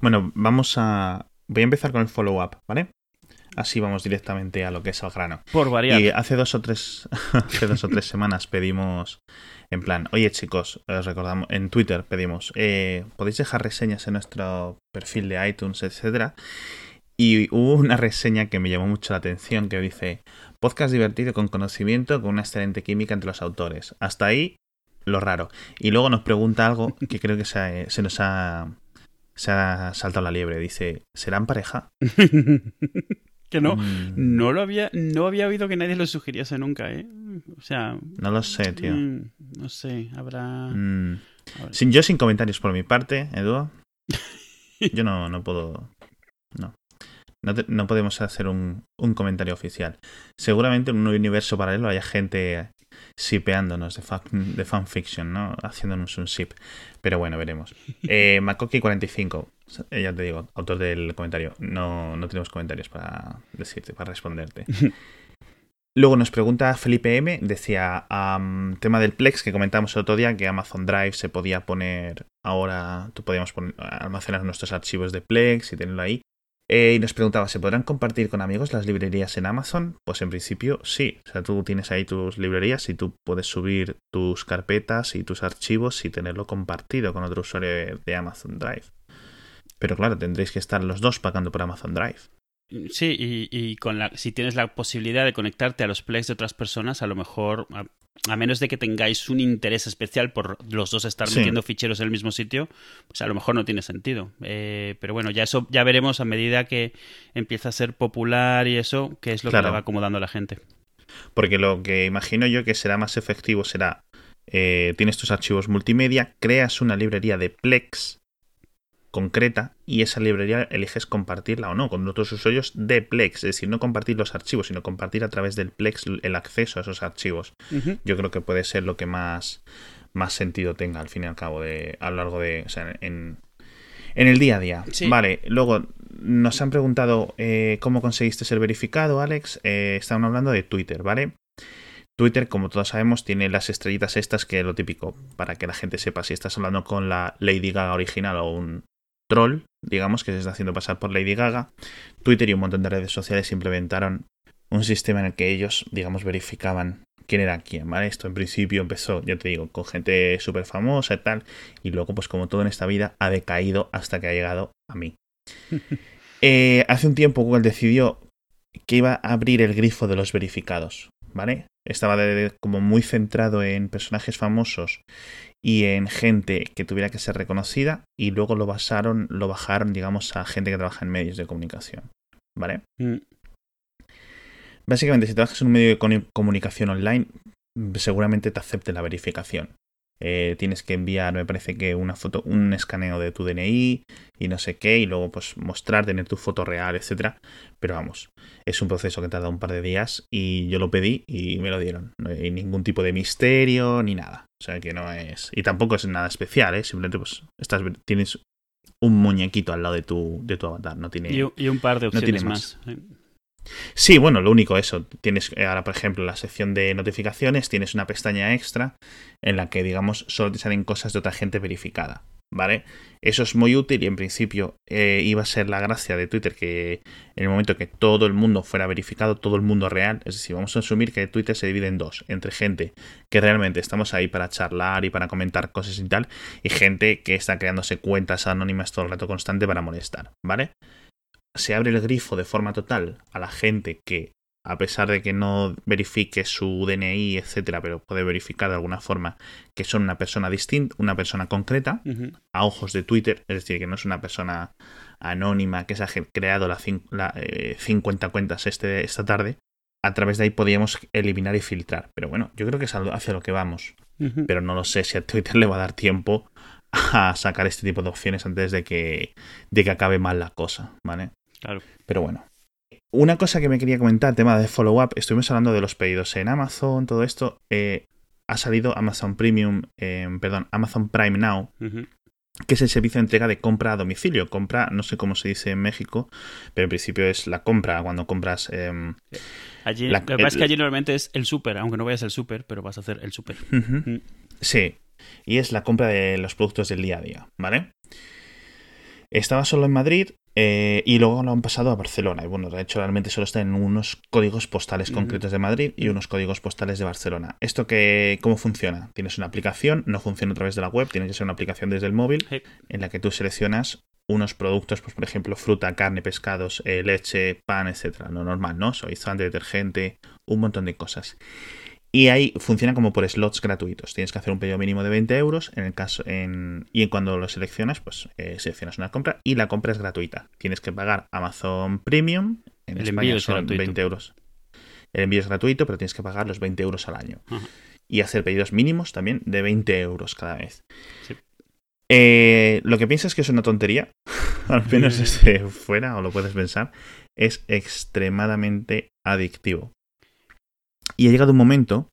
Bueno, vamos a. Voy a empezar con el follow-up, ¿vale? Así vamos directamente a lo que es el grano. Por variar. Y hace dos o tres, hace dos o tres semanas pedimos, en plan, oye chicos, os recordamos, en Twitter pedimos, eh, podéis dejar reseñas en nuestro perfil de iTunes, etcétera. Y hubo una reseña que me llamó mucho la atención que dice, podcast divertido con conocimiento, con una excelente química entre los autores. Hasta ahí, lo raro. Y luego nos pregunta algo que creo que se, se nos ha, se ha saltado la liebre. Dice, ¿serán pareja? que no, Mm. no lo había, no había oído que nadie lo sugiriese nunca, ¿eh? O sea, No lo sé, tío. mm, no sé, habrá... Mm. habrá- Sin, yo sin comentarios por mi parte, Edu. Yo no, no puedo. No. No, te- no podemos hacer un, un comentario oficial. Seguramente en un universo paralelo haya gente shipeándonos de, fan, de fanfiction, ¿no? Haciéndonos un ship. Pero bueno, veremos. Eh, Makoki45, eh, ya te digo, autor del comentario. No, no tenemos comentarios para decirte, para responderte. Luego nos pregunta Felipe M, decía, tema del Plex que comentamos el otro día, que Amazon Drive se podía poner ahora, tú podíamos poner, almacenar nuestros archivos de Plex y tenerlo ahí. Eh, y nos preguntaba, ¿se podrán compartir con amigos las librerías en Amazon? Pues en principio sí. O sea, tú tienes ahí tus librerías y tú puedes subir tus carpetas y tus archivos y tenerlo compartido con otro usuario de, de Amazon Drive. Pero claro, tendréis que estar los dos pagando por Amazon Drive. Sí, y, y con la, si tienes la posibilidad de conectarte a los plays de otras personas, a lo mejor, a, a menos de que tengáis un interés especial por los dos estar Sí. metiendo ficheros en el mismo sitio, pues a lo mejor no tiene sentido. Eh, pero bueno, ya eso ya veremos a medida que empieza a ser popular y eso, qué es lo Claro. que le va acomodando a la gente. Porque lo que imagino yo que será más efectivo será, eh, tienes tus archivos multimedia, creas una librería de Plex concreta y esa librería eliges compartirla o no con otros usuarios de Plex. Es decir, no compartir los archivos, sino compartir a través del Plex el acceso a esos archivos. Yo creo que puede ser lo que más, más sentido tenga al fin y al cabo de, a lo largo de... O sea, en, en el día a día. Sí. Vale, luego nos han preguntado eh, cómo conseguiste ser verificado, Alex. Eh, estaban hablando de Twitter, ¿vale? Twitter, como todos sabemos, tiene las estrellitas estas que es lo típico, para que la gente sepa si estás hablando con la Lady Gaga original o un troll, digamos, que se está haciendo pasar por Lady Gaga. Twitter y un montón de redes sociales implementaron un sistema en el que ellos, digamos, verificaban quién era quién, ¿vale? Esto en principio empezó, ya te digo, con gente súper famosa y tal, y luego, pues como todo en esta vida, ha decaído hasta que ha llegado a mí. Eh, hace un tiempo Google decidió que iba a abrir el grifo de los verificados, ¿vale? Estaba de- como muy centrado en personajes famosos y en gente que tuviera que ser reconocida y luego lo basaron, lo bajaron, digamos, a gente que trabaja en medios de comunicación, ¿vale? Mm. Básicamente, si trabajas en un medio de comunicación online, seguramente te acepte la verificación. Eh, tienes que enviar, me parece que una foto, un escaneo de tu DNI y no sé qué, y luego pues mostrar, tener tu foto real, etcétera. Pero vamos, es un proceso que tarda un par de días y yo lo pedí y me lo dieron. No hay ningún tipo de misterio ni nada. O sea que no es. Y tampoco es nada especial, ¿eh? Simplemente pues estás, tienes un muñequito al lado de tu, de tu avatar. No tiene. Y, un par de no tiene opciones más. más. Sí, bueno, lo único eso. Tienes eh, ahora, por ejemplo, la sección de notificaciones, tienes una pestaña extra en la que, digamos, solo te salen cosas de otra gente verificada. ¿Vale? Eso es muy útil y en principio eh, iba a ser la gracia de Twitter que en el momento que todo el mundo fuera verificado, todo el mundo real, es decir, vamos a asumir que Twitter se divide en dos, entre gente que realmente estamos ahí para charlar y para comentar cosas y tal, y gente que está creándose cuentas anónimas todo el rato constante para molestar, ¿vale? Se abre el grifo de forma total a la gente que, a pesar de que no verifique su DNI, etcétera, pero puede verificar de alguna forma que son una persona distinta, una persona concreta, a ojos de Twitter, es decir, que no es una persona anónima que se ha creado la, cin- la, eh, 50 cuentas este, esta tarde. A través de ahí podíamos eliminar y filtrar. Pero bueno, yo creo que es hacia lo que vamos. Pero no lo sé si a Twitter le va a dar tiempo a sacar este tipo de opciones antes de que, de que acabe mal la cosa, ¿vale? Claro. Pero bueno. Una cosa que me quería comentar, tema de follow-up, estuvimos hablando de los pedidos en Amazon, todo esto. eh, ha salido Amazon Premium, eh, perdón, Amazon Prime Now, que es el servicio de entrega de compra a domicilio. Compra, no sé cómo se dice en México, pero en principio es la compra cuando compras. em, Allí, La- lo que pasa es que allí normalmente es el súper, aunque no vayas al súper, pero vas a hacer el súper. Mm. Sí, y es la compra de los productos del día a día, ¿vale? Estaba solo en Madrid eh, y luego lo han pasado a Barcelona. Y bueno, de hecho, realmente solo está en unos códigos postales concretos de Madrid y unos códigos postales de Barcelona. ¿Esto que, cómo funciona? Tienes una aplicación, no funciona a través de la web, tiene que ser una aplicación desde el móvil en la que tú seleccionas unos productos, pues por ejemplo, fruta, carne, pescados, eh, leche, pan, etcétera. Lo normal, ¿no? Suavizante, detergente, un montón de cosas. Y ahí funciona como por slots gratuitos. Tienes que hacer un pedido mínimo de 20 euros en el caso en, y cuando lo seleccionas, pues eh, seleccionas una compra y la compra es gratuita. Tienes que pagar Amazon Premium. En el España son 20 euros. El envío es gratuito, pero tienes que pagar los 20 euros al año. Y hacer pedidos mínimos también de 20 euros cada vez. Eh, lo que piensas que es una tontería, al menos desde fuera, o lo puedes pensar, es extremadamente adictivo. Y ha llegado un momento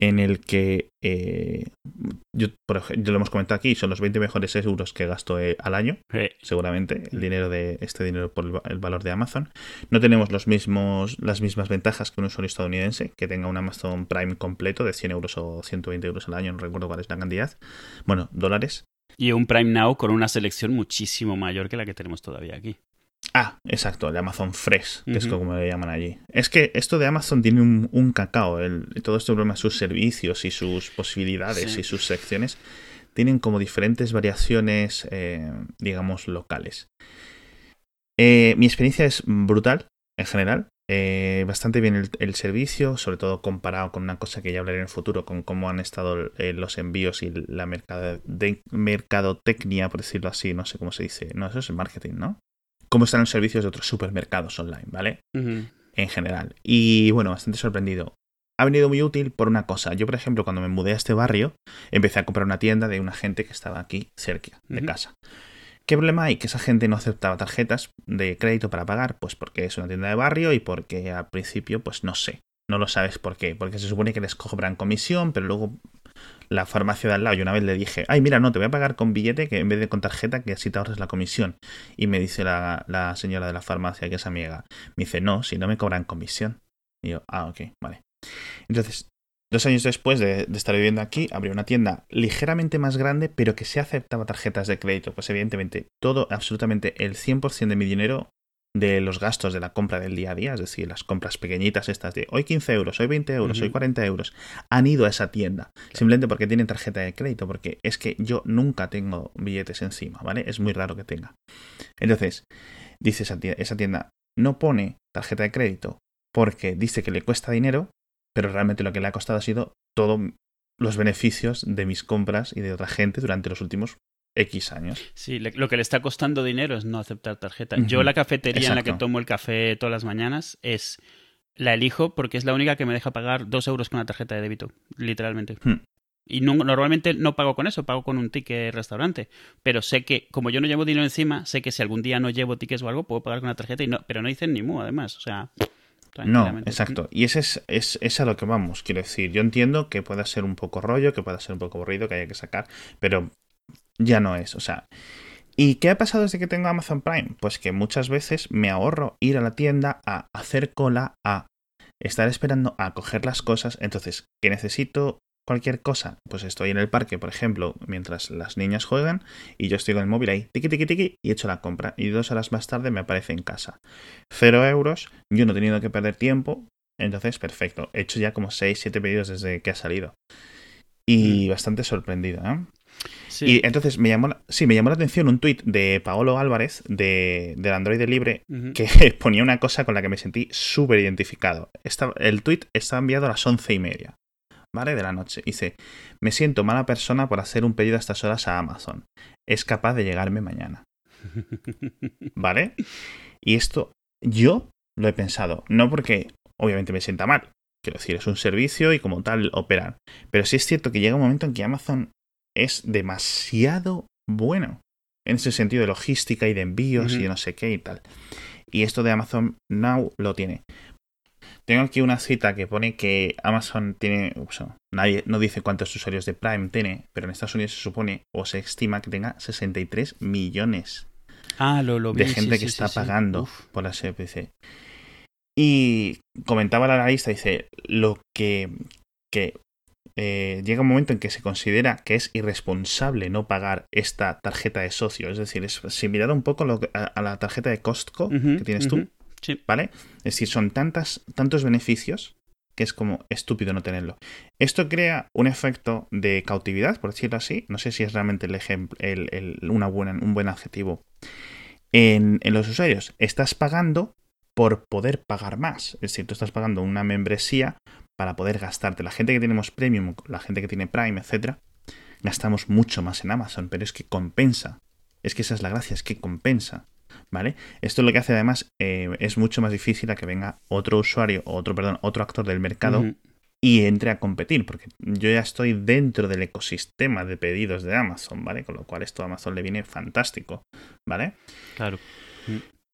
en el que eh, yo, por ejemplo, lo hemos comentado aquí, son los 20 mejores euros que gasto eh, al año, seguramente, el dinero de este dinero por el, valor de Amazon. No tenemos los mismos, las mismas ventajas que un usuario estadounidense que tenga un Amazon Prime completo de 100 euros o 120 euros al año, no recuerdo cuál es la cantidad. Bueno, dólares. Y un Prime Now con una selección muchísimo mayor que la que tenemos todavía aquí. Ah, exacto, el Amazon Fresh, que es como le llaman allí. Es que esto de Amazon tiene un, cacao, el, todo este problema, sus servicios y sus posibilidades y sus secciones tienen como diferentes variaciones, eh, digamos, locales. Eh, mi experiencia es brutal, en general. Eh, bastante bien el, servicio, sobre todo comparado con una cosa que ya hablaré en el futuro, con cómo han estado los envíos y la de mercadotecnia, por decirlo así, no sé cómo se dice. No, eso es el marketing, ¿no? Cómo están los servicios de otros supermercados online, ¿vale? En general. Y bueno, bastante sorprendido. Ha venido muy útil por una cosa. Yo, por ejemplo, cuando me mudé a este barrio, empecé a comprar una tienda de una gente que estaba aquí cerca de casa. ¿Qué problema hay? Que esa gente no aceptaba tarjetas de crédito para pagar, pues porque es una tienda de barrio y porque al principio, pues no sé, no lo sabes por qué, porque se supone que les cobran comisión, pero luego la farmacia de al lado y una vez le dije, ay, mira, no, te voy a pagar con billete que en vez de con tarjeta, que así te ahorras la comisión. Y me dice la, la señora de la farmacia, que es amiga, me dice, no, si no me cobran comisión. Y yo, ah, ok, vale. Entonces, Dos años después de, estar viviendo aquí, abrí una tienda ligeramente más grande, pero que se aceptaba tarjetas de crédito. Pues evidentemente, todo, absolutamente el 100% de mi dinero de los gastos de la compra del día a día, es decir, las compras pequeñitas estas de hoy 15 euros, hoy 20 euros, hoy 40 euros, han ido a esa tienda, simplemente porque tienen tarjeta de crédito, porque es que yo nunca tengo billetes encima, ¿vale? Es muy raro que tenga. Entonces, dice esa tienda, esa tienda no pone tarjeta de crédito porque dice que le cuesta dinero, pero realmente lo que le ha costado ha sido todos los beneficios de mis compras y de otra gente durante los últimos X años. Sí, lo que le está costando dinero es no aceptar tarjeta. Yo la cafetería en la que tomo el café todas las mañanas es la elijo porque es la única que me deja pagar dos euros con la tarjeta de débito, literalmente. Hmm. Y normalmente no pago con eso, pago con un ticket restaurante. Pero sé que, como yo no llevo dinero encima, sé que si algún día no llevo tickets o algo, puedo pagar con la tarjeta, y no, pero no dicen ni mu, además. O sea, no, exacto. Y ese es, es, es, a lo que vamos. Quiero decir, yo entiendo que pueda ser un poco rollo, que pueda ser un poco aburrido, que haya que sacar, pero ya no es. O sea, ¿y qué ha pasado desde que tengo Amazon Prime? Pues que muchas veces me ahorro ir a la tienda a hacer cola, a estar esperando a coger las cosas. Entonces, que necesito cualquier cosa, pues estoy en el parque, por ejemplo, mientras las niñas juegan y yo estoy con el móvil ahí, tiki tiki tiki, y he hecho la compra. Y dos horas más tarde me aparece en casa. Cero euros, yo no he tenido que perder tiempo. Entonces, perfecto. He hecho ya como 6, 7 pedidos desde que ha salido. Y mm. bastante sorprendido, ¿eh? Y entonces me llamó, la, sí, me llamó la atención un tuit de Paolo Álvarez, de, del Android Libre, que ponía una cosa con la que me sentí súper identificado. el tuit está enviado a las once y media, ¿vale? De la noche. Dice, me siento mala persona por hacer un pedido a estas horas a Amazon. Es capaz de llegarme mañana. ¿Vale? Y esto yo lo he pensado, no porque obviamente me sienta mal. Quiero decir, es un servicio y como tal operan. Pero sí es cierto que llega un momento en que Amazon es demasiado bueno en ese sentido de logística y de envíos y de no sé qué y tal. Y esto de Amazon Now lo tiene. Tengo aquí una cita que pone que Amazon tiene, nadie no dice cuántos usuarios de Prime tiene, pero en Estados Unidos se supone o se estima que tenga 63 millones ah, lo, de gente que está pagando por la SPC. Y comentaba la analista, dice, lo que, que eh, llega un momento en que se considera que es irresponsable no pagar esta tarjeta de socio. Es decir, es similar un poco a, la tarjeta de Costco que tienes tú. ¿Vale? Es decir, son tantas, tantos beneficios que es como estúpido no tenerlo. Esto crea un efecto de cautividad, por decirlo así. No sé si es realmente el ejemplo, una buena, un buen adjetivo. En, en los usuarios, estás pagando por poder pagar más. Es decir, tú estás pagando una membresía para poder gastarte. La gente que tenemos premium, la gente que tiene Prime, etcétera, gastamos mucho más en Amazon, pero es que compensa. Es que esa es la gracia, es que compensa. ¿Vale? Esto lo que hace además eh, es mucho más difícil a que venga otro usuario, otro, perdón, otro actor del mercado y entre a competir, porque yo ya estoy dentro del ecosistema de pedidos de Amazon, ¿vale? Con lo cual esto a Amazon le viene fantástico, ¿vale? Claro.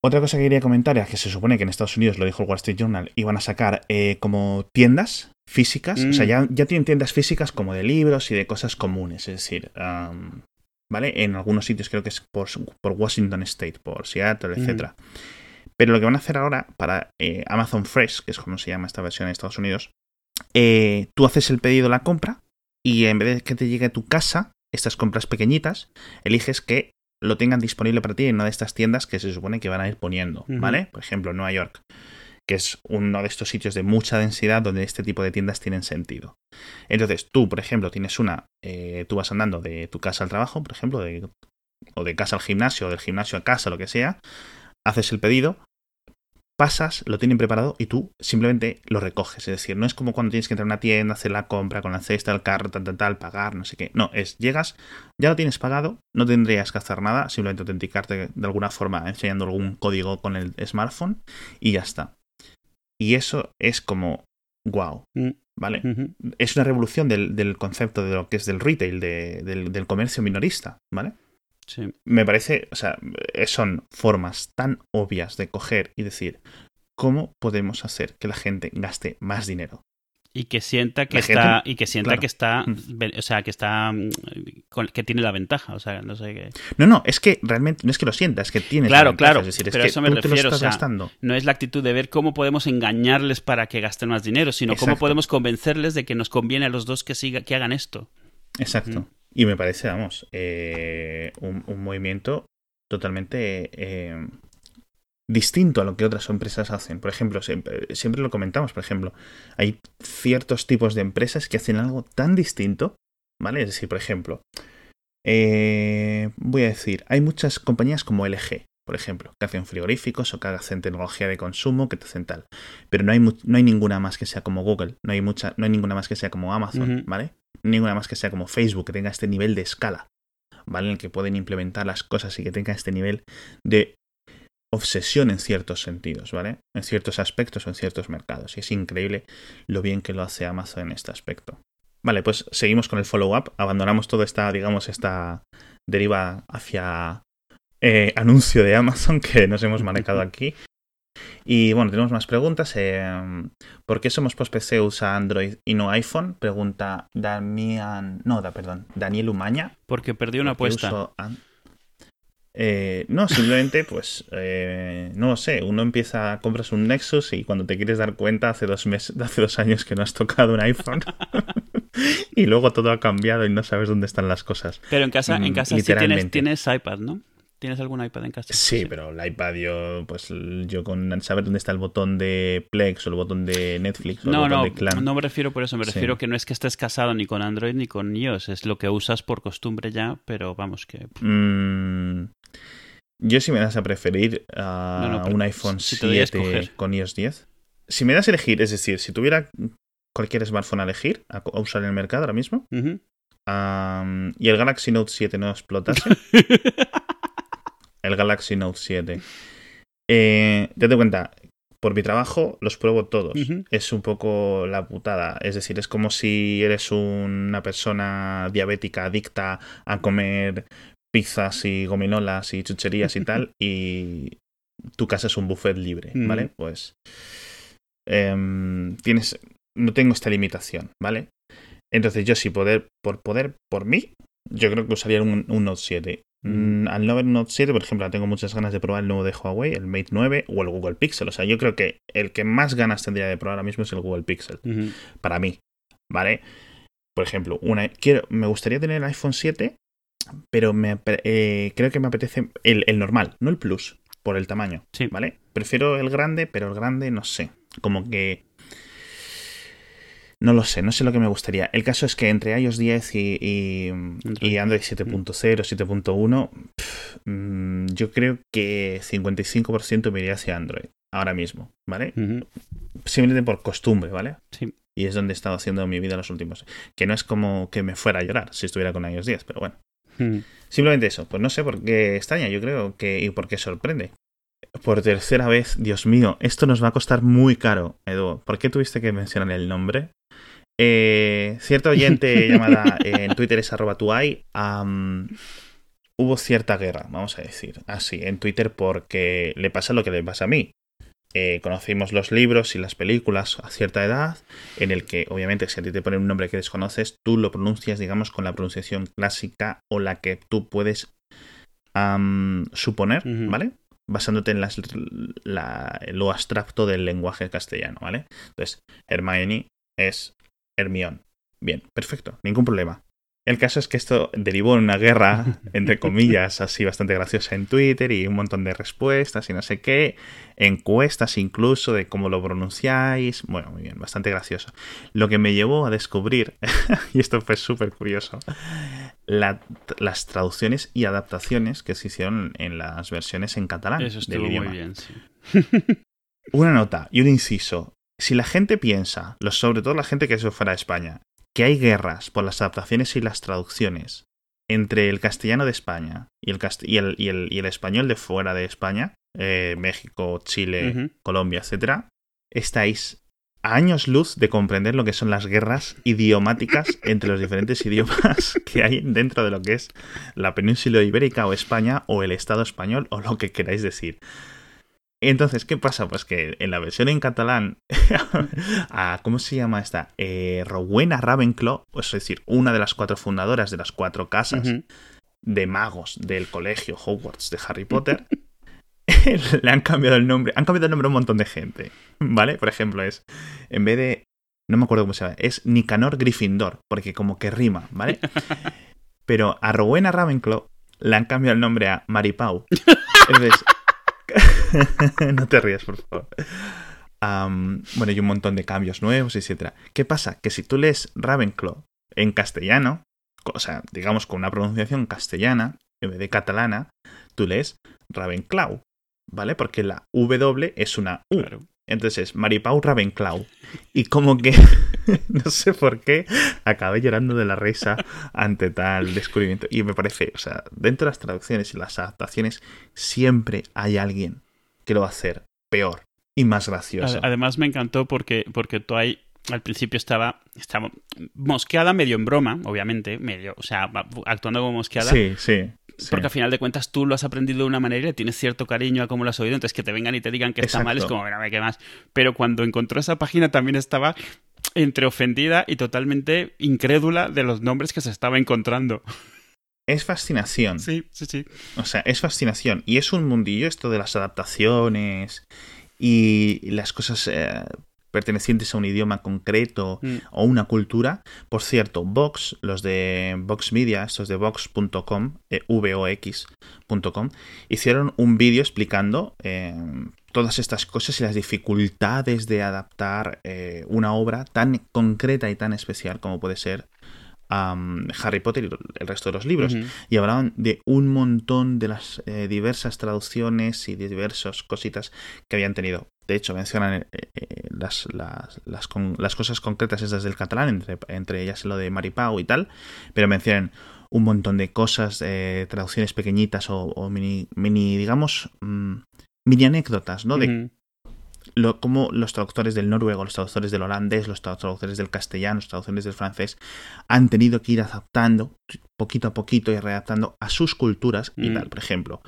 Otra cosa que quería comentar es que se supone que en Estados Unidos, lo dijo el Wall Street Journal, iban a sacar eh, como tiendas físicas, o sea, mm. ya, ya, tienen tiendas físicas como de libros y de cosas comunes, es decir, ¿vale? En algunos sitios creo que es por, Washington State, por Seattle, etc. Pero lo que van a hacer ahora para eh, Amazon Fresh, que es como se llama esta versión en Estados Unidos, eh, tú haces el pedido, la compra, y en vez de que te llegue a tu casa, estas compras pequeñitas, eliges que lo tengan disponible para ti en una de estas tiendas que se supone que van a ir poniendo, ¿vale? Por ejemplo, Nueva York que es uno de estos sitios de mucha densidad donde este tipo de tiendas tienen sentido. Entonces, tú, por ejemplo, tienes una, eh, tú vas andando de tu casa al trabajo, por ejemplo, o de casa al gimnasio, o del gimnasio a casa, lo que sea, haces el pedido, pasas, lo tienen preparado y tú simplemente lo recoges. Es decir, no es como cuando tienes que entrar a una tienda, hacer la compra con la cesta, el carro, tal, tal, tal, pagar, no sé qué. No, es llegas, ya lo tienes pagado, no tendrías que hacer nada, simplemente autenticarte de alguna forma enseñando algún código con el smartphone y ya está. Y eso es como, wow, mm. ¿vale? Es una revolución del, concepto de lo que es del retail, del, comercio minorista, ¿vale? Sí. Me parece, o sea, eh, son formas tan obvias de coger y decir, ¿cómo podemos hacer que la gente gaste más dinero? y que sienta que está y que sienta que está o sea que está que tiene la ventaja o sea no sé qué. No no es que realmente no es que lo sienta es que tiene claro claro es decir, es que eso me refiero o sea, no es la actitud de ver cómo podemos engañarles para que gasten más dinero sino cómo podemos convencerles de que nos conviene a los dos que siga que hagan esto. Exacto y me parece vamos eh, un, movimiento totalmente eh, distinto a lo que otras empresas hacen. Por ejemplo, siempre, lo comentamos, por ejemplo, hay ciertos tipos de empresas que hacen algo tan distinto, ¿vale? Es decir, por ejemplo, eh, voy a decir, hay muchas compañías como LG, por ejemplo, que hacen frigoríficos o que hacen tecnología de consumo, que te hacen tal. Pero no hay, no hay ninguna más que sea como Google, no hay, mucha, no hay ninguna más que sea como Amazon, ¿vale? Ninguna más que sea como Facebook, que tenga este nivel de escala, ¿vale? En el que pueden implementar las cosas y que tenga este nivel de obsesión en ciertos sentidos, ¿vale? En ciertos aspectos o en ciertos mercados. Y es increíble lo bien que lo hace Amazon en este aspecto. Vale, pues seguimos con el follow-up. Abandonamos toda esta, digamos, esta deriva hacia eh, anuncio de Amazon que nos hemos manejado aquí. Y bueno, tenemos más preguntas. Eh, ¿Por qué somos post-PC usa Android y no iPhone? Pregunta Damián. No, da, perdón. Daniel Umaña. Porque perdió una apuesta. Eh, no, simplemente, pues, eh, no lo sé, uno empieza, compras un Nexus y cuando te quieres dar cuenta hace dos meses, hace dos años que no has tocado un iPhone y luego todo ha cambiado y no sabes dónde están las cosas. Pero en casa, en mm, casa sí tienes, tienes iPad, ¿no? ¿Tienes algún iPad en casa? Sí, pero el iPad yo, pues yo con saber dónde está el botón de Plex o el botón de Netflix o no, el botón no, de Clan. No me refiero por eso, me refiero que no es que estés casado ni con Android ni con iOS, es lo que usas por costumbre ya, pero vamos que... Mm, yo si me das a preferir a un iPhone 7 con iOS 10. Si me das a elegir, es decir, si tuviera cualquier smartphone a elegir, a, usar en el mercado ahora mismo, y el Galaxy Note 7 no explotase, el Galaxy Note 7, eh, date cuenta, por mi trabajo los pruebo todos. Es un poco la putada. Es decir, es como si eres una persona diabética adicta a comer pizzas y gominolas y chucherías y tal, y tu casa es un buffet libre, ¿vale? Pues em, tienes, no tengo esta limitación, ¿vale? Entonces yo sí poder, por poder, por mí, yo creo que usaría un, Note 7. Mm, al no haber un Note 7, por ejemplo, tengo muchas ganas de probar el nuevo de Huawei, el Mate 9 o el Google Pixel. O sea, yo creo que el que más ganas tendría de probar ahora mismo es el Google Pixel. Para mí, ¿vale? por ejemplo, una, quiero, me gustaría tener el iPhone 7, pero me, eh, creo que me apetece el, el, normal, no el Plus, por el tamaño. Sí. ¿Vale? Prefiero el grande, pero el grande no sé. Como que no lo sé, no sé lo que me gustaría. El caso es que entre iOS 10 y, y, Android 7.0, 7.1, mm, yo creo que 55% me iría hacia Android ahora mismo, ¿vale? Simplemente por costumbre, ¿vale? Sí. Y es donde he estado haciendo mi vida los últimos. Que no es como que me fuera a llorar si estuviera con iOS 10, pero bueno. Simplemente eso. Pues no sé por qué extraña, yo creo que. y por qué sorprende por tercera vez, Dios mío, esto nos va a costar muy caro, Edu. ¿Por qué tuviste que mencionar el nombre? Eh, cierta oyente llamada en Twitter es arroba tuay, hubo cierta guerra, vamos a decir, así, en Twitter porque le pasa lo que le pasa a mí. Eh, conocimos los libros y las películas a cierta edad, en el que obviamente si a ti te ponen un nombre que desconoces, tú lo pronuncias, digamos, con la pronunciación clásica o la que tú puedes suponer, ¿vale? basándote en las, lo abstracto del lenguaje castellano, ¿vale? Entonces, Hermione es Hermione. Bien, perfecto, ningún problema. El caso es que esto derivó en una guerra, entre comillas, así bastante graciosa en Twitter y un montón de respuestas y no sé qué, encuestas incluso de cómo lo pronunciáis. Bueno, muy bien, bastante gracioso. Lo que me llevó a descubrir, y esto fue súper curioso, las traducciones y adaptaciones que se hicieron en las versiones en catalán. Eso estuvo del muy bien, sí. Una nota y un inciso. Si la gente piensa, sobre todo la gente que es fuera de España, que hay guerras por las adaptaciones y las traducciones entre el castellano de España y el, y el, y el, español de fuera de España, eh, México, Chile, Colombia, etc., estáis a años luz de comprender lo que son las guerras idiomáticas entre los diferentes idiomas que hay dentro de lo que es la península ibérica o España o el Estado español o lo que queráis decir. Entonces, ¿qué pasa? Pues que en la versión en catalán, ¿cómo se llama esta? Eh, Rowena Ravenclaw, es decir, una de las cuatro fundadoras de las cuatro casas de magos del colegio Hogwarts de Harry Potter, le han cambiado el nombre. Han cambiado el nombre a un montón de gente, ¿vale? Por ejemplo, es, en vez de, no me acuerdo cómo se llama, es Nicanor Gryffindor, porque como que rima, ¿vale? Pero a Rowena Ravenclaw le han cambiado el nombre a Maripau. Entonces, no te rías, por favor. bueno, hay un montón de cambios nuevos, etc. ¿Qué pasa? Que si tú lees Ravenclaw en castellano, o sea, digamos con una pronunciación castellana, en vez de catalana, tú lees Ravenclaw, ¿vale? Porque la W es una U. Entonces, Maripau Ravenclaw. Y como que, no sé por qué, acabé llorando de la risa ante tal descubrimiento. Y me parece, o sea, dentro de las traducciones y las adaptaciones, siempre hay alguien que lo va a hacer peor y más gracioso. Además, me encantó porque, porque tú ahí al principio estaba, estaba mosqueada medio en broma, obviamente, medio, o sea, actuando como mosqueada. Sí, sí. Porque al final de cuentas tú lo has aprendido de una manera y le tienes cierto cariño a cómo lo has oído, entonces que te vengan y te digan que está mal es como, mira, ¿qué más? Pero cuando encontró esa página también estaba entre ofendida y totalmente incrédula de los nombres que se estaba encontrando. Es fascinación. Sí, sí, sí. O sea, es fascinación. Y es un mundillo esto de las adaptaciones y las cosas eh, pertenecientes a un idioma concreto mm. o una cultura. Por cierto, Vox, los de Vox Media, estos de Vox.com, eh, vox.com, hicieron un vídeo explicando eh, todas estas cosas y las dificultades de adaptar eh, una obra tan concreta y tan especial como puede ser Harry Potter y el resto de los libros. Y hablaban de un montón de las diversas traducciones y diversas cositas que habían tenido. De hecho, mencionan eh, eh, las, las, las, cosas concretas esas del catalán, entre, entre ellas lo de Maripau y tal, pero mencionan un montón de cosas, eh, traducciones pequeñitas o, mini, mini, digamos, mm, mini anécdotas, ¿no? De lo, cómo los traductores del noruego, los traductores del holandés, los traductores del castellano, los traductores del francés, han tenido que ir adaptando poquito a poquito y readaptando a sus culturas y mm. tal. Por ejemplo,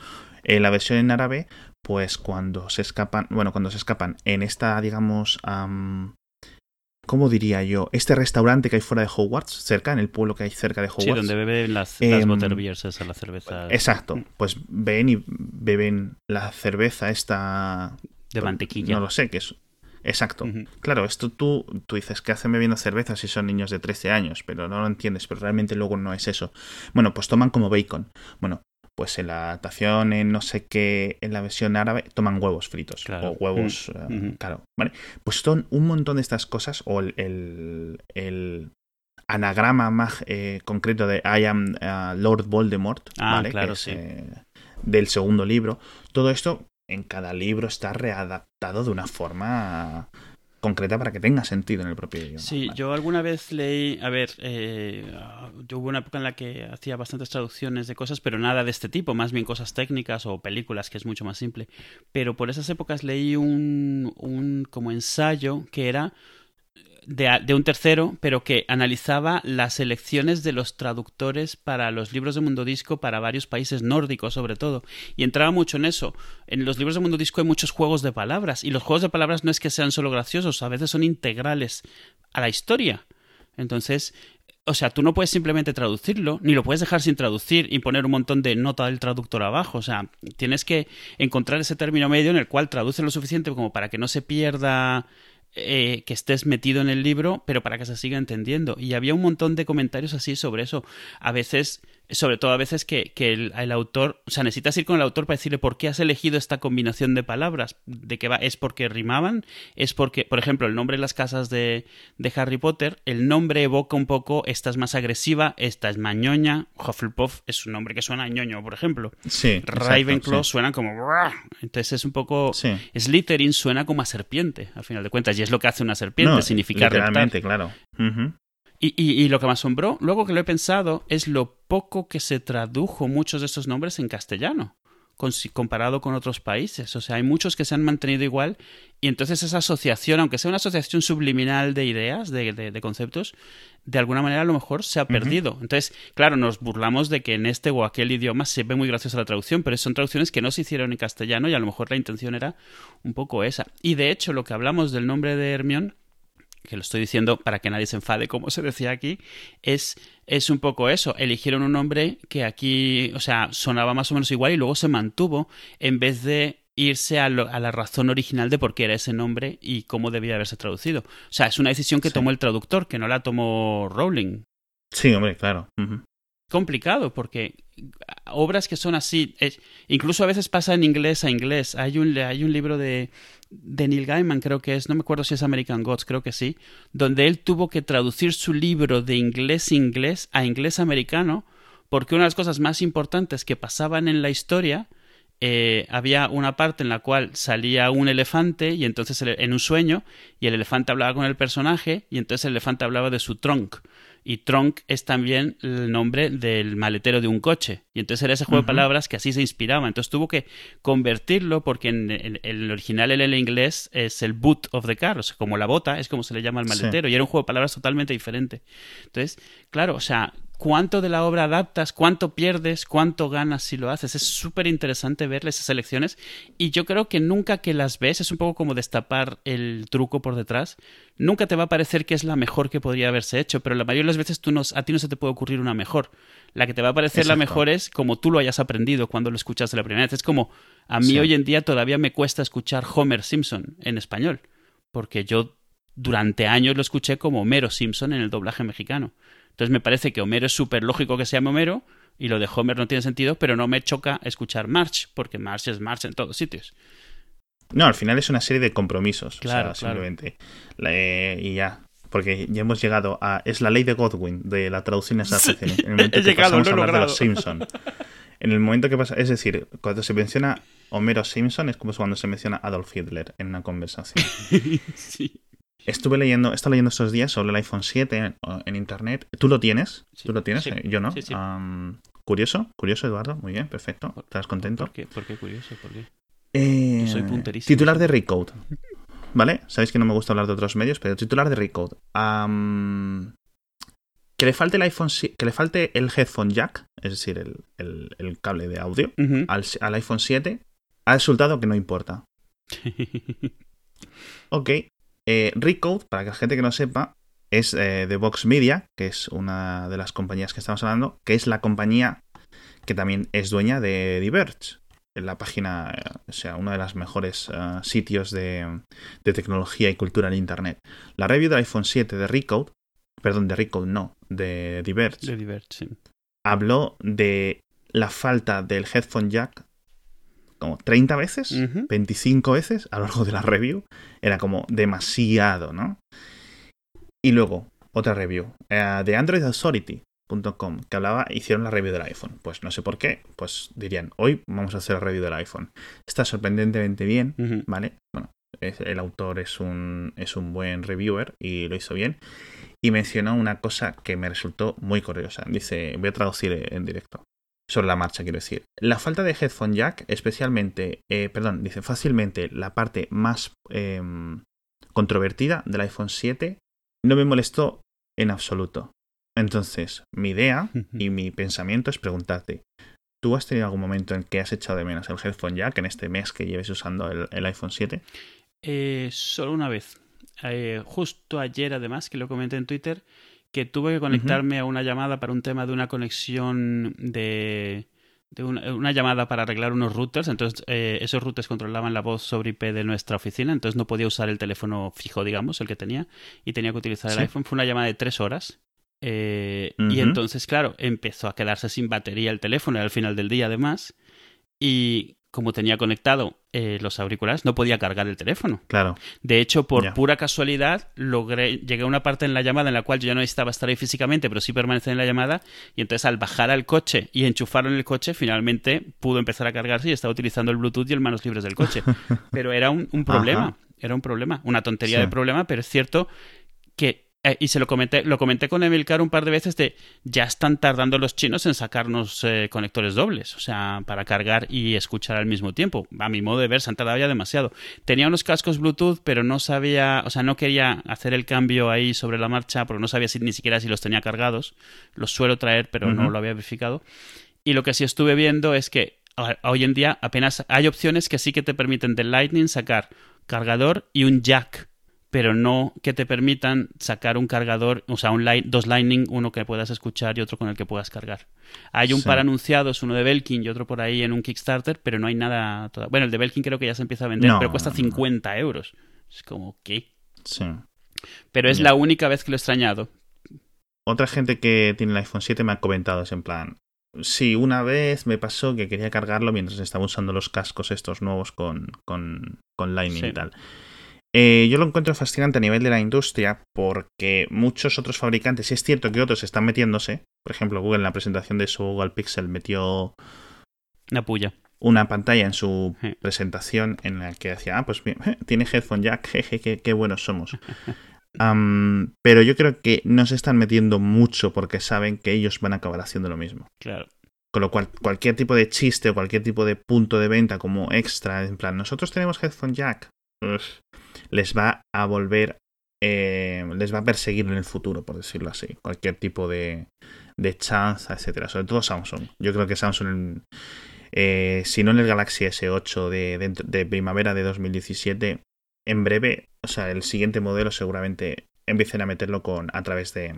en la versión en árabe pues cuando se escapan, bueno, cuando se escapan en esta, digamos, ¿cómo diría yo? Este restaurante que hay fuera de Hogwarts, cerca, en el pueblo que hay cerca de Hogwarts. Sí, donde beben las, las em, butterbeers, esa, la cerveza. Exacto, mm. pues ven y beben la cerveza esta... De mantequilla. No lo sé, que es... Exacto. Claro, esto tú, tú dices que hacen bebiendo cerveza si son niños de 13 años, pero no lo entiendes, pero realmente luego no es eso. Bueno, pues toman como bacon. Bueno, pues en la adaptación en no sé qué, en la versión árabe, toman huevos fritos. O huevos, eh, claro. ¿vale? Pues son un montón de estas cosas, o el, el, anagrama más eh, concreto de I am uh, Lord Voldemort, ah, Claro, sí. Eh, del segundo libro. Todo esto en cada libro está readaptado de una forma concreta para que tenga sentido en el propio idioma. Sí, yo alguna vez leí, a ver, eh, yo hubo una época en la que hacía bastantes traducciones de cosas, pero nada de este tipo, más bien cosas técnicas o películas, que es mucho más simple. Pero por esas épocas leí un, un como ensayo que era de, un tercero, pero que analizaba las elecciones de los traductores para los libros de Mundo Disco para varios países nórdicos, sobre todo. Y entraba mucho en eso. En los libros de Mundo Disco hay muchos juegos de palabras, y los juegos de palabras no es que sean solo graciosos, a veces son integrales a la historia. Entonces, o sea, tú no puedes simplemente traducirlo, ni lo puedes dejar sin traducir y poner un montón de nota del traductor abajo. O sea, tienes que encontrar ese término medio en el cual traduce lo suficiente como para que no se pierda eh, que estés metido en el libro, pero para que se siga entendiendo. Y había un montón de comentarios así sobre eso. A veces sobre todo a veces que, el, autor, o sea, necesitas ir con el autor para decirle por qué has elegido esta combinación de palabras, de que va, es porque rimaban, es porque, por ejemplo, el nombre de las casas de, de Harry Potter, el nombre evoca un poco, esta es más agresiva, esta es mañoña, Hufflepuff es un nombre que suena a ñoño, por ejemplo. Sí. Ravenclaw suena como... Entonces es un poco... Sí. Slytherin suena como a serpiente, al final de cuentas, y es lo que hace una serpiente, no, significa Realmente, claro. Y, y, lo que me asombró, luego que lo he pensado, es lo poco que se tradujo muchos de estos nombres en castellano, comparado con otros países. O sea, hay muchos que se han mantenido igual y entonces esa asociación, aunque sea una asociación subliminal de ideas, de, de, conceptos, de alguna manera a lo mejor se ha perdido. Entonces, claro, nos burlamos de que en este o aquel idioma se ve muy graciosa la traducción, pero son traducciones que no se hicieron en castellano y a lo mejor la intención era un poco esa. Y de hecho, lo que hablamos del nombre de Hermión que lo estoy diciendo para que nadie se enfade, como se decía aquí, es, es un poco eso. Eligieron un nombre que aquí, o sea, sonaba más o menos igual y luego se mantuvo en vez de irse a, la razón original de por qué era ese nombre y cómo debía haberse traducido. O sea, es una decisión que tomó el traductor, que no la tomó Rowling. Sí, hombre, claro. Complicado, porque obras que son así, incluso a veces pasa en inglés a inglés. Hay un, hay un libro de, Neil Gaiman, creo que es, no me acuerdo si es American Gods, creo que sí, donde él tuvo que traducir su libro de inglés-inglés a inglés-americano, porque una de las cosas más importantes que pasaban en la historia eh, había una parte en la cual salía un elefante y entonces en un sueño y el elefante hablaba con el personaje y entonces el elefante hablaba de su trunk y trunk es también el nombre del maletero de un coche. Y entonces era ese juego de palabras que así se inspiraba. Entonces tuvo que convertirlo porque en, el original en el inglés es el boot of the car, o sea, como la bota, es como se le llama al maletero. Y era un juego de palabras totalmente diferente. Entonces, claro, o sea, cuánto de la obra adaptas, cuánto pierdes, cuánto ganas si lo haces. Es súper interesante ver esas elecciones y yo creo que nunca que las ves, es un poco como destapar el truco por detrás, nunca te va a parecer que es la mejor que podría haberse hecho, pero la mayoría de las veces tú a ti no se te puede ocurrir una mejor. La que te va a parecer la mejor es como tú lo hayas aprendido cuando lo escuchaste la primera vez. Es como a mí hoy en día todavía me cuesta escuchar Homer Simpson en español, porque yo durante años lo escuché como Homero Simpson en el doblaje mexicano. Entonces me parece que Homero es súper lógico que se llame Homero y lo de Homer no tiene sentido, pero no me choca escuchar March, porque March es March en todos sitios. No, al final es una serie de compromisos. Claro, simplemente. Eh, y ya. Porque ya hemos llegado a. Es la ley de Godwin, de la traducción esa En el momento que pasamos a hablar de los Simpson. En el momento que pasa. Es decir, cuando se menciona Homero Simpson es como cuando se menciona Adolf Hitler en una conversación. sí. Estuve leyendo, he estado leyendo estos días sobre el iPhone 7 en, internet. ¿Tú lo tienes? ¿Tú lo tienes? Eh, yo no. curioso, curioso, Eduardo. Muy bien, perfecto. ¿Estás contento? ¿Por qué, ¿Por qué curioso? ¿Por qué? Eh, soy punterísimo. Titular de Recode. ¿Vale? Sabéis que no me gusta hablar de otros medios, pero titular de Recode. que le falte el iPhone que le falte el headphone jack, es decir, el, cable de audio, al, al, iPhone 7, ha resultado que no importa. ok, eh, Recode, para que la gente que no sepa, es eh, de Vox Media, que es una de las compañías que estamos hablando, que es la compañía que también es dueña de Diverge. la página, o sea, uno de los mejores uh, sitios de, de, tecnología y cultura en Internet. La review del iPhone 7 de Recode, perdón, de Recode no, de Diverge, de Diverge sí. habló de la falta del headphone jack como 30 veces, 25 veces a lo largo de la review. Era como demasiado, ¿no? Y luego, otra review uh, de Android Authority que hablaba, hicieron la review del iPhone. Pues no sé por qué, pues dirían, hoy vamos a hacer la review del iPhone. Está sorprendentemente bien, ¿vale? Bueno, el autor es un, es un buen reviewer y lo hizo bien. Y mencionó una cosa que me resultó muy curiosa. Dice, voy a traducir en directo. Sobre la marcha, quiero decir. La falta de headphone jack, especialmente, eh, perdón, dice fácilmente la parte más eh, controvertida del iPhone 7, no me molestó en absoluto. Entonces, mi idea y mi pensamiento es preguntarte, ¿tú has tenido algún momento en que has echado de menos el headphone jack en este mes que lleves usando el, iPhone 7? Eh, solo una vez. Eh, justo ayer, además, que lo comenté en Twitter, que tuve que conectarme a una llamada para un tema de una conexión de, una, llamada para arreglar unos routers. Entonces, eh, esos routers controlaban la voz sobre IP de nuestra oficina. Entonces, no podía usar el teléfono fijo, digamos, el que tenía, y tenía que utilizar el iPhone. Fue una llamada de tres horas. Eh, y entonces, claro, empezó a quedarse sin batería el teléfono al final del día, además. Y como tenía conectado eh, los auriculares, no podía cargar el teléfono. Claro. De hecho, por pura casualidad, logré, llegué a una parte en la llamada en la cual yo ya no necesitaba estar ahí físicamente, pero sí permanecer en la llamada. Y entonces, al bajar al coche y enchufarlo en el coche, finalmente pudo empezar a cargarse y estaba utilizando el Bluetooth y el manos libres del coche. pero era un, problema. Era un problema. Una tontería de problema, pero es cierto que eh, y se lo comenté, lo comenté con Emilcar un par de veces de ya están tardando los chinos en sacarnos eh, conectores dobles, o sea, para cargar y escuchar al mismo tiempo. A mi modo de ver, se han tardado ya demasiado. Tenía unos cascos Bluetooth, pero no sabía, o sea, no quería hacer el cambio ahí sobre la marcha porque no sabía si, ni siquiera si los tenía cargados. Los suelo traer, pero no lo había verificado. Y lo que sí estuve viendo es que hoy en día apenas hay opciones que sí que te permiten del Lightning sacar cargador y un jack pero no que te permitan sacar un cargador, o sea, un dos Lightning, uno que puedas escuchar y otro con el que puedas cargar. Hay un par anunciados, uno de Belkin y otro por ahí en un Kickstarter, pero no hay nada. Bueno, el de Belkin creo que ya se empieza a vender, pero cuesta 50 euros. Es como, ¿qué? Sí. Pero es la única vez que lo he extrañado. Otra gente que tiene el iPhone 7 me ha comentado, es en plan, sí, una vez me pasó que quería cargarlo mientras estaba usando los cascos estos nuevos con, con, con Lightning y tal. Eh, yo lo encuentro fascinante a nivel de la industria porque muchos otros fabricantes, y es cierto que otros están metiéndose, por ejemplo Google en la presentación de su Google Pixel metió una puya. Una pantalla en su presentación en la que decía, ah, pues tiene headphone jack, jeje, qué, buenos somos. pero yo creo que no se están metiendo mucho porque saben que ellos van a acabar haciendo lo mismo. Claro. Con lo cual, cualquier tipo de chiste o cualquier tipo de punto de venta como extra, en plan, nosotros tenemos headphone jack, les va a volver, eh, les va a perseguir en el futuro, por decirlo así. Cualquier tipo de, de chanza, etcétera. Sobre todo Samsung. Yo creo que Samsung, eh, si no en el Galaxy S8 de, de, primavera de 2017, en breve, o sea, el siguiente modelo seguramente empiecen a meterlo con a través de,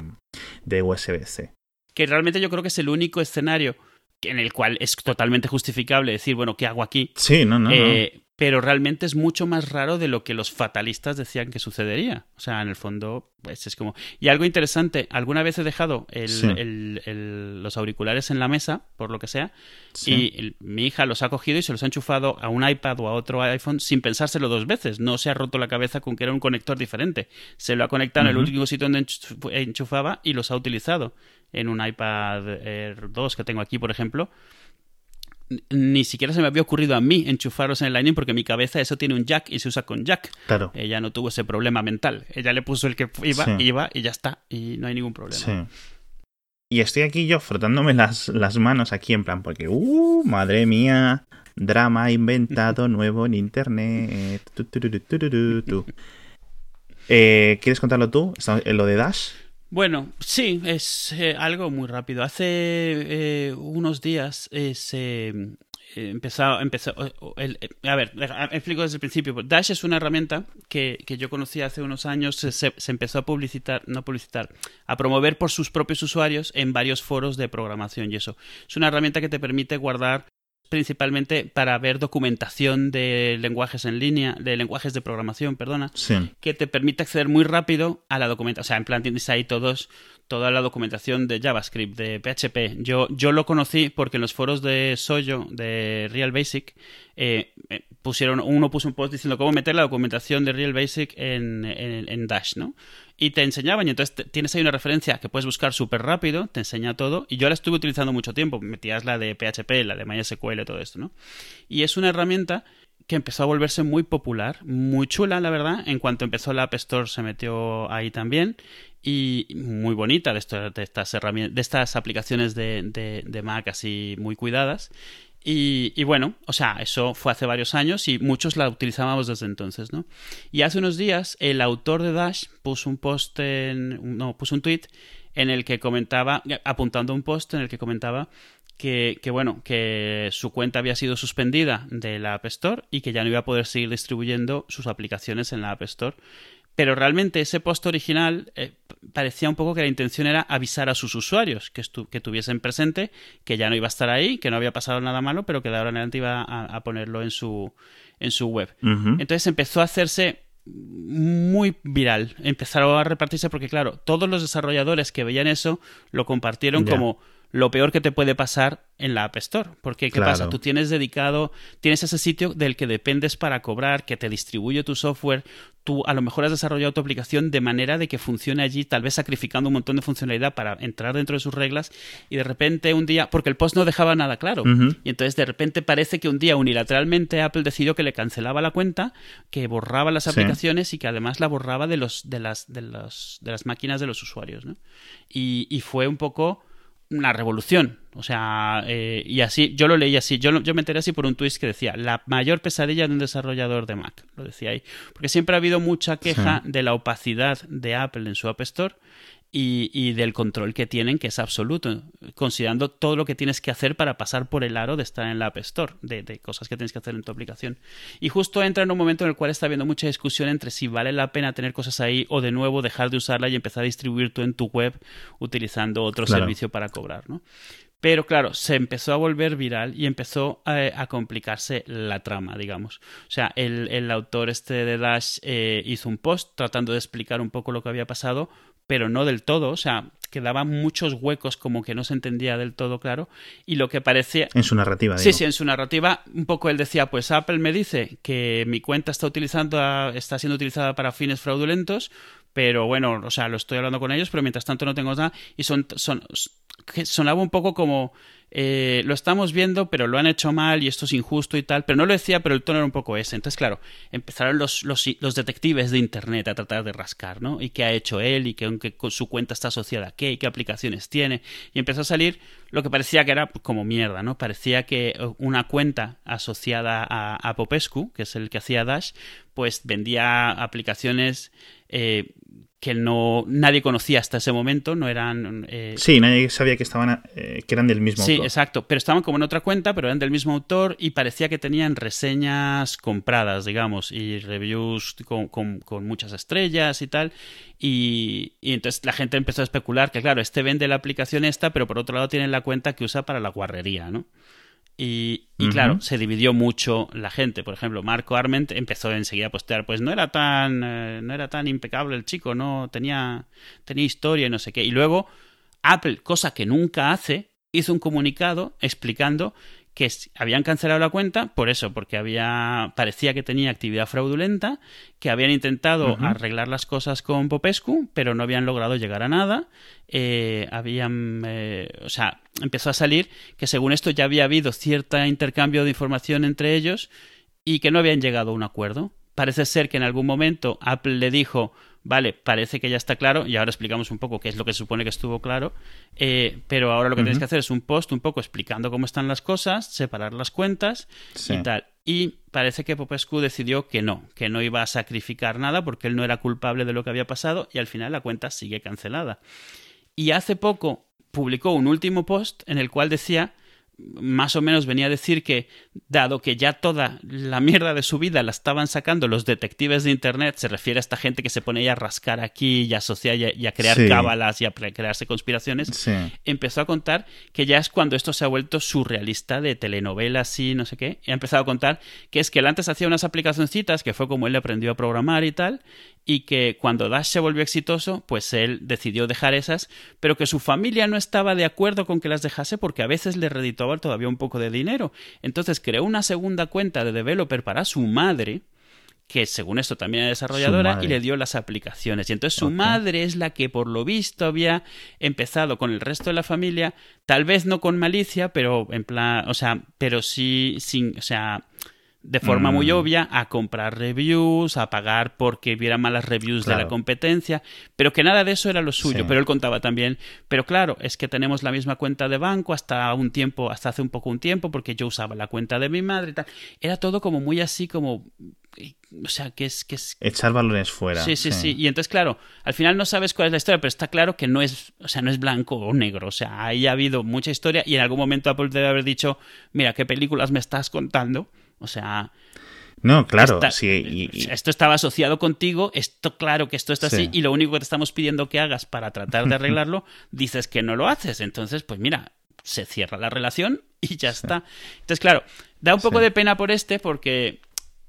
de USB-C. Que realmente yo creo que es el único escenario en el cual es totalmente justificable decir, bueno, ¿qué hago aquí? Sí, no, no. Eh, pero realmente es mucho más raro de lo que los fatalistas decían que sucedería. O sea, en el fondo, pues es como... Y algo interesante, alguna vez he dejado los auriculares en la mesa, por lo que sea, y mi hija los ha cogido y se los ha enchufado a un iPad o a otro iPhone sin pensárselo dos veces. No se ha roto la cabeza con que era un conector diferente. Se lo ha conectado en el último sitio donde enchufaba y los ha utilizado. En un iPad Air 2 que tengo aquí, por ejemplo, ni siquiera se me había ocurrido a mí enchufarlos en el Lightning porque mi cabeza eso tiene un jack y se usa con jack. Claro. Ella no tuvo ese problema mental. Ella le puso el que iba, iba y ya está. Y no hay ningún problema. Sí. Y estoy aquí yo frotándome las, las manos aquí en plan porque, ¡uh! Madre mía, drama inventado nuevo en internet. Eh, ¿Quieres contarlo tú? ¿Lo de Dash? Bueno, sí, es eh, algo muy rápido. Hace eh, unos días eh, se empezó, el, a ver, explico desde el principio. Dash es una herramienta que, que yo conocí hace unos años, se, se, empezó a publicitar, no publicitar, a promover por sus propios usuarios en varios foros de programación y eso. Es una herramienta que te permite guardar principalmente para ver documentación de lenguajes en línea, de lenguajes de programación, perdona, que te permite acceder muy rápido a la documentación. O sea, en plan tienes ahí todos, toda la documentación de JavaScript, de PHP. Yo, yo lo conocí porque en los foros de Soyo, de Real Basic, eh, pusieron, uno puso un post diciendo cómo meter la documentación de Real Basic en, en, Dash, ¿no? Y te enseñaban, y entonces tienes ahí una referencia que puedes buscar súper rápido, te enseña todo, y yo la estuve utilizando mucho tiempo, metías la de PHP, la de MySQL, todo esto, ¿no? Y es una herramienta que empezó a volverse muy popular, muy chula, la verdad. En cuanto empezó la App Store se metió ahí también y muy bonita de, de estas herramientas, de estas aplicaciones de, de, Mac así muy cuidadas. Y, bueno, o sea, eso fue hace varios años y muchos la utilizábamos desde entonces, ¿no? Y hace unos días el autor de Dash puso un post en, no, puso un tweet en el que comentaba, apuntando un post en el que comentaba que, que, bueno, que su cuenta había sido suspendida de la App Store y que ya no iba a poder seguir distribuyendo sus aplicaciones en la App Store pero realmente ese post original eh, parecía un poco que la intención era avisar a sus usuarios que, que tuviesen presente que ya no iba a estar ahí, que no había pasado nada malo, pero que de ahora en adelante iba a, ponerlo en su, en su web. Entonces empezó a hacerse muy viral. Empezaron a repartirse porque, claro, todos los desarrolladores que veían eso lo compartieron como lo peor que te puede pasar en la App Store. Porque, ¿qué pasa? Tú tienes dedicado, tienes ese sitio del que dependes para cobrar, que te distribuye tu software. Tú a lo mejor has desarrollado tu aplicación de manera de que funcione allí, tal vez sacrificando un montón de funcionalidad para entrar dentro de sus reglas y de repente un día, porque el post no dejaba nada claro, y entonces de repente parece que un día unilateralmente Apple decidió que le cancelaba la cuenta, que borraba las aplicaciones y que además la borraba de los de las de los de las máquinas de los usuarios, ¿no? Y, y fue un poco una revolución. O sea, eh, y así, yo lo leí así, yo, yo me enteré así por un twist que decía, la mayor pesadilla de un desarrollador de Mac, lo decía ahí. Porque siempre ha habido mucha queja de la opacidad de Apple en su App Store y, del control que tienen, que es absoluto, considerando todo lo que tienes que hacer para pasar por el aro de estar en la App Store, de, cosas que tienes que hacer en tu aplicación. Y justo entra en un momento en el cual está habiendo mucha discusión entre si vale la pena tener cosas ahí o de nuevo dejar de usarla y empezar a distribuir tú en tu web utilizando otro servicio para cobrar, ¿no? Pero claro, se empezó a volver viral y empezó a, complicarse la trama, digamos. O sea, el, autor este de Dash eh, hizo un post tratando de explicar un poco lo que había pasado, pero no del todo, o sea, quedaban muchos huecos como que no se entendía del todo claro y lo que parecía en su narrativa sí sí en su narrativa un poco él decía pues Apple me dice que mi cuenta está utilizando está siendo utilizada para fines fraudulentos pero bueno o sea lo estoy hablando con ellos pero mientras tanto no tengo nada y son, son sonaba un poco como eh, lo estamos viendo, pero lo han hecho mal y esto es injusto y tal, pero no lo decía, pero el tono era un poco ese. Entonces, claro, empezaron los, los, detectives de Internet a tratar de rascar, ¿no? Y qué ha hecho él y que, su cuenta está asociada a qué y qué aplicaciones tiene. Y empezó a salir lo que parecía que era como mierda, ¿no? Parecía que eh, una cuenta asociada a, a Popescu, que es el que hacía Dash, pues vendía aplicaciones eh, que no nadie conocía hasta ese momento, no eran... Eh... Sí, nadie sabía que estaban eh, que eran del mismo autor. Sí, exacto, pero estaban como en otra cuenta, pero eran del mismo autor y parecía que tenían reseñas compradas, digamos, y reviews con, con, muchas estrellas y tal, y, y, entonces la gente empezó a especular que, claro, este vende la aplicación esta, pero por otro lado tiene la cuenta que usa para la guarrería, ¿no? Y, claro, se dividió mucho la gente. Por ejemplo, Marco Arment empezó enseguida a postear, pues no era tan, eh, no era tan impecable el chico, no tenía, tenía historia y no sé qué. Y luego Apple, cosa que nunca hace, hizo un comunicado explicando que habían cancelado la cuenta por eso, porque había parecía que tenía actividad fraudulenta, que habían intentado arreglar las cosas con Popescu, pero no habían logrado llegar a nada. Eh, habían, eh, o sea, empezó a salir que según esto ya había habido cierto intercambio de información entre ellos y que no habían llegado a un acuerdo. Parece ser que en algún momento Apple le dijo vale, parece que ya está claro, y ahora explicamos un poco qué es lo que se supone que estuvo claro, eh, pero ahora lo que tienes que hacer es un post un poco explicando cómo están las cosas, separar las cuentas y tal. Y parece que Popescu decidió que no, que no iba a sacrificar nada porque él no era culpable de lo que había pasado y al final la cuenta sigue cancelada. Y hace poco publicó un último post en el cual decía más o menos venía a decir que, dado que ya toda la mierda de su vida la estaban sacando los detectives de Internet, se refiere a esta gente que se pone a rascar aquí y a asociar y a, crear cábalas y a crearse conspiraciones, empezó a contar que ya es cuando esto se ha vuelto surrealista de telenovelas y no sé qué, y ha empezado a contar que es que él antes hacía unas aplicacioncitas, que fue como él aprendió a programar y tal, y que cuando Dash se volvió exitoso, pues él decidió dejar esas, pero que su familia no estaba de acuerdo con que las dejase porque a veces le reditaba todavía un poco de dinero. Entonces creó una segunda cuenta de developer para su madre, que según esto también era desarrolladora, y le dio las aplicaciones. Y entonces su madre es la que por lo visto había empezado con el resto de la familia, tal vez no con malicia, pero en plan, o sea, pero sí, sin, o sea, de forma muy mm. obvia a comprar reviews, a pagar porque viera malas reviews de la competencia, pero que nada de eso era lo suyo. Pero él contaba también, pero claro, es que tenemos la misma cuenta de banco hasta un tiempo, hasta hace un poco un tiempo, porque yo usaba la cuenta de mi madre y tal. Era todo como muy así, como o sea, que es, que es... Echar balones fuera. Sí, sí, sí, Y entonces, claro, al final no sabes cuál es la historia, pero está claro que no es, o sea, no es blanco o negro. O sea, ahí ha habido mucha historia y en algún momento Apple debe haber dicho, mira, ¿qué películas me estás contando? O sea... No, claro, sí. Esto estaba asociado contigo, esto claro que esto está así, y lo único que te estamos pidiendo que hagas para tratar de arreglarlo, dices que no lo haces. Entonces, pues mira, se cierra la relación y ya está. Entonces, claro, da un poco de pena por este porque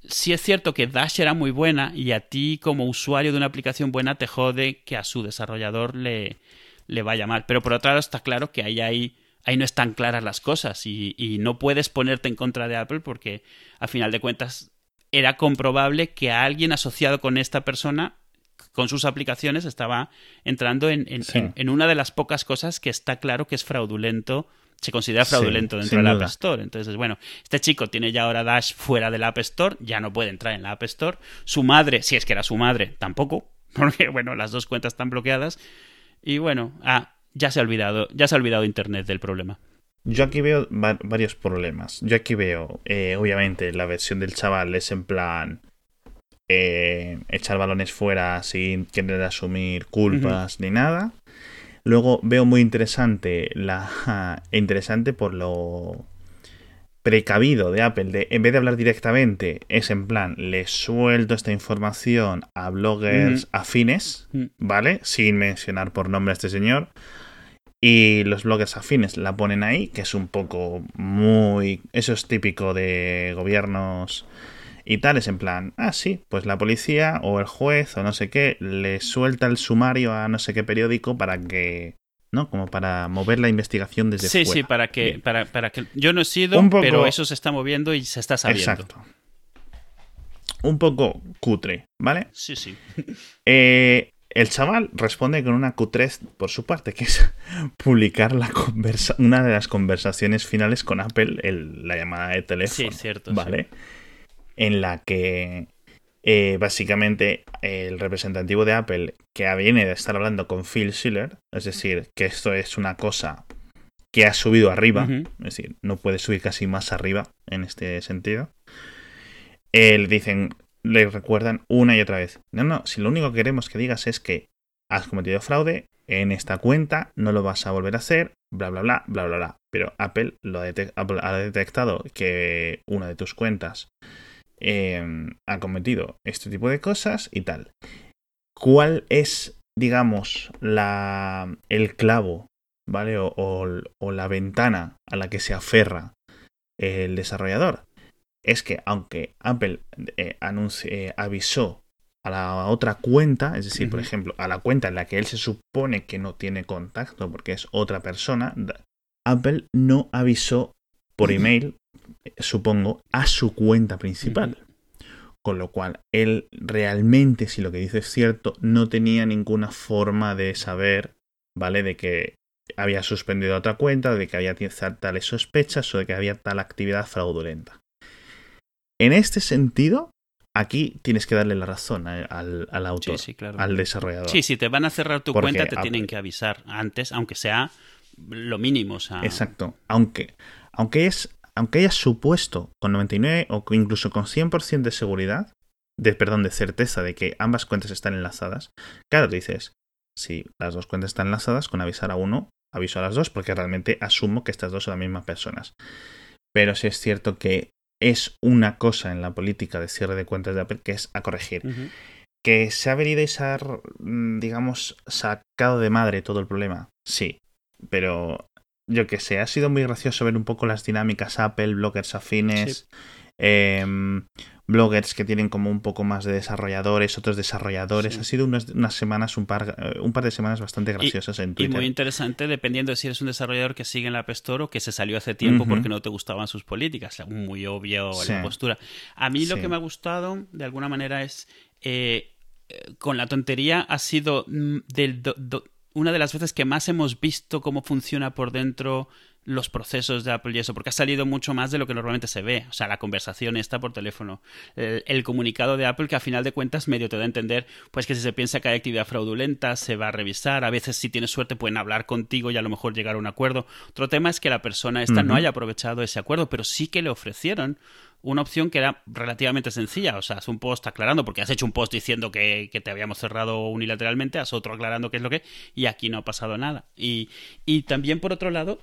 sí es cierto que Dash era muy buena y a ti como usuario de una aplicación buena te jode que a su desarrollador le, le vaya mal. Pero por otro lado está claro que ahí hay ahí no están claras las cosas y, no puedes ponerte en contra de Apple porque a final de cuentas era comprobable que alguien asociado con esta persona con sus aplicaciones estaba entrando en, en, una de las pocas cosas que está claro que es fraudulento, se considera fraudulento dentro de la App Store. Entonces, bueno, este chico tiene ya ahora Dash fuera de la App Store, ya no puede entrar en la App Store. Su madre, si es que era su madre, tampoco, porque, bueno, las dos cuentas están bloqueadas. Y bueno, ah, ya se ha olvidado, ya se ha olvidado Internet del problema. Yo aquí veo varios problemas. Yo aquí veo, eh, obviamente, la versión del chaval es en plan eh, echar balones fuera sin querer asumir culpas ni nada. Luego veo muy interesante la interesante por lo precavido de Apple de en vez de hablar directamente es en plan le suelto esta información a bloggers afines, ¿vale? Sin mencionar por nombre a este señor. Y los bloggers afines la ponen ahí, que es un poco muy... Eso es típico de gobiernos y tal, es en plan, ah, sí, pues la policía o el juez o no sé qué le suelta el sumario a no sé qué periódico para que... ¿no? Como para mover la investigación desde sí, fuera. Sí, sí, para que, para, para, que... Yo no he sido, pero eso se está moviendo y se está sabiendo. Exacto. Un poco cutre, ¿vale? Sí, sí. Eh, el chaval responde con una Q3 por su parte, que es publicar la una de las conversaciones finales con Apple, la llamada de teléfono. Sí, cierto. ¿Vale? En la que eh, básicamente el representativo de Apple, que viene de estar hablando con Phil Schiller, es decir, que esto es una cosa que ha subido arriba, es decir, no puede subir casi más arriba en este sentido. Eh, le dicen, le recuerdan una y otra vez. No, no, si lo único que queremos que digas es que has cometido fraude en esta cuenta, no lo vas a volver a hacer, bla, bla, bla, bla, bla, bla. Pero Apple, lo ha, detectado que una de tus cuentas em, ha cometido este tipo de cosas y tal. ¿Cuál es, digamos, la, el clavo, ¿vale? o la ventana a la que se aferra el desarrollador? es que aunque Apple eh, eh, avisó a la otra cuenta, es decir, por ejemplo, a la cuenta en la que él se supone que no tiene contacto porque es otra persona, Apple no avisó por email, supongo, a su cuenta principal. Con lo cual, él realmente, si lo que dice es cierto, no tenía ninguna forma de saber, ¿vale? De que había suspendido otra cuenta, de que había tales sospechas o de que había tal actividad fraudulenta. En este sentido, aquí tienes que darle la razón al, autor, al desarrollador. Sí, si te van a cerrar tu cuenta, te tienen que avisar antes, aunque sea lo mínimo. Exacto. Aunque, aunque, es, aunque hayas supuesto con 99 o incluso con 100% de seguridad, de, perdón, de certeza de que ambas cuentas están enlazadas, claro, dices, si las dos cuentas están enlazadas, con avisar a uno aviso a las dos porque realmente asumo que estas dos son las mismas personas. Pero sí es cierto que es una cosa en la política de cierre de cuentas de Apple que es a corregir. Que se ha venido y se ha, mm, digamos, sacado de madre todo el problema. Sí, pero yo que sé, ha sido muy gracioso ver un poco las dinámicas Apple, bloggers afines, em, bloggers que tienen como un poco más de desarrolladores, otros desarrolladores. Ha sido unas, semanas, un par, eh, un par de semanas bastante graciosas en Twitter. Y muy interesante, dependiendo de si eres un desarrollador que sigue en la App Store o que se salió hace tiempo porque no te gustaban sus políticas. Muy obvio la postura. A mí lo que me ha gustado, de alguna manera, es. Eh, eh, con la tontería ha sido mm, del una de las veces que más hemos visto cómo funciona por dentro los procesos de Apple y eso, porque ha salido mucho más de lo que normalmente se ve. O sea, la conversación está por teléfono. El, comunicado de Apple que a final de cuentas medio te da a entender, pues que si se piensa que hay actividad fraudulenta, se va a revisar. A veces, si tienes suerte, pueden hablar contigo y a lo mejor llegar a un acuerdo. Otro tema es que la persona esta no haya aprovechado ese acuerdo, pero sí que le ofrecieron una opción que era relativamente sencilla. O sea, haz un post aclarando, porque has hecho un post diciendo que, que, te habíamos cerrado unilateralmente, haz otro aclarando qué es lo que, y aquí no ha pasado nada. Y, y también, por otro lado,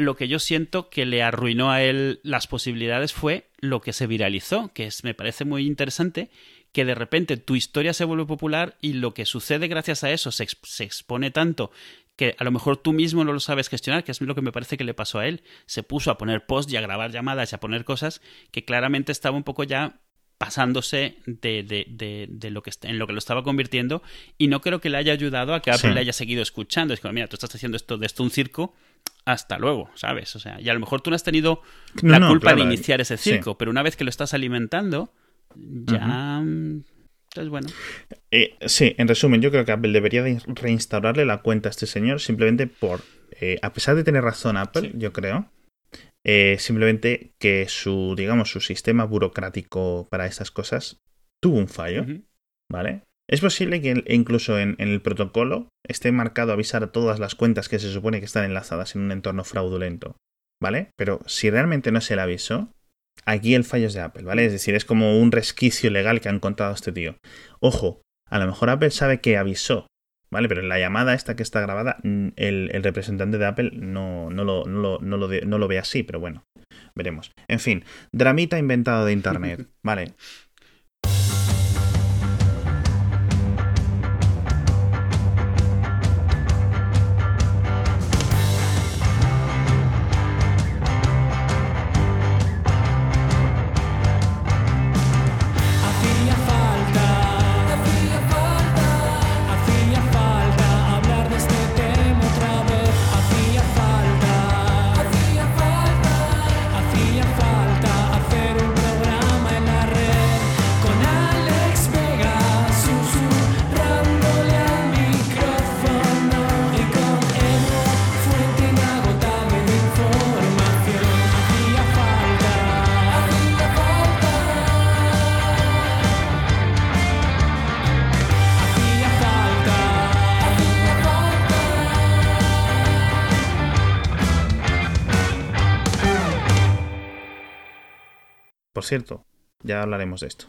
lo que yo siento que le arruinó a él las posibilidades fue lo que se viralizó, que es, me parece muy interesante, que de repente tu historia se vuelve popular y lo que sucede gracias a eso se, se, expone tanto que a lo mejor tú mismo no lo sabes gestionar, que es lo que me parece que le pasó a él. Se puso a poner post y a grabar llamadas y a poner cosas que claramente estaba un poco ya pasándose de, de, de, lo que en lo que lo estaba convirtiendo y no creo que le haya ayudado a que Apple le haya seguido escuchando. Es como, mira, tú estás haciendo esto de esto un circo, hasta luego, ¿sabes? O sea, y a lo mejor tú no has tenido la culpa de iniciar ese circo, pero una vez que lo estás alimentando, ya... Entonces, bueno. Eh, sí, en resumen, yo creo que Apple debería reinstaurarle la cuenta a este señor simplemente por, eh, a pesar de tener razón Apple, yo creo, eh, simplemente que su, digamos, su sistema burocrático para estas cosas tuvo un fallo, ¿vale? Es posible que incluso en, el protocolo esté marcado avisar a todas las cuentas que se supone que están enlazadas en un entorno fraudulento, ¿vale? Pero si realmente no se le avisó, aquí el fallo es de Apple, ¿vale? Es decir, es como un resquicio legal que ha encontrado este tío. Ojo, a lo mejor Apple sabe que avisó, ¿vale? Pero en la llamada esta que está grabada, el, representante de Apple no, no, lo, no, lo, no lo ve así, pero bueno, veremos. En fin, dramita inventado de Internet, ¿vale? Cierto, ya hablaremos de esto.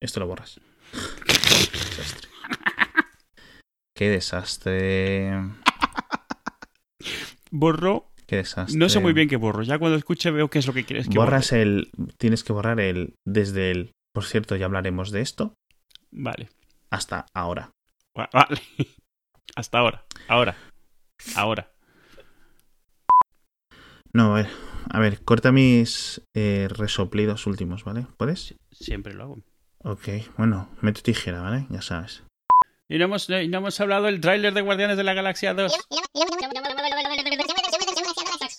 Esto lo borras. Qué desastre. Borro. Qué desastre. No sé muy bien qué borro. Ya cuando escuche veo qué es lo que quieres que Borras el. Tienes que borrar el. Desde el. Por cierto, ya hablaremos de esto. Vale. Hasta ahora. Vale. Hasta ahora. Ahora. Ahora. No, a ver. A ver, corta mis eh, resoplidos últimos, ¿vale? ¿Puedes? Siempre lo hago. Ok, bueno, meto tijera, ¿vale? Ya sabes. Y no hemos, no hemos hablado del tráiler de Guardianes de la Galaxia 2.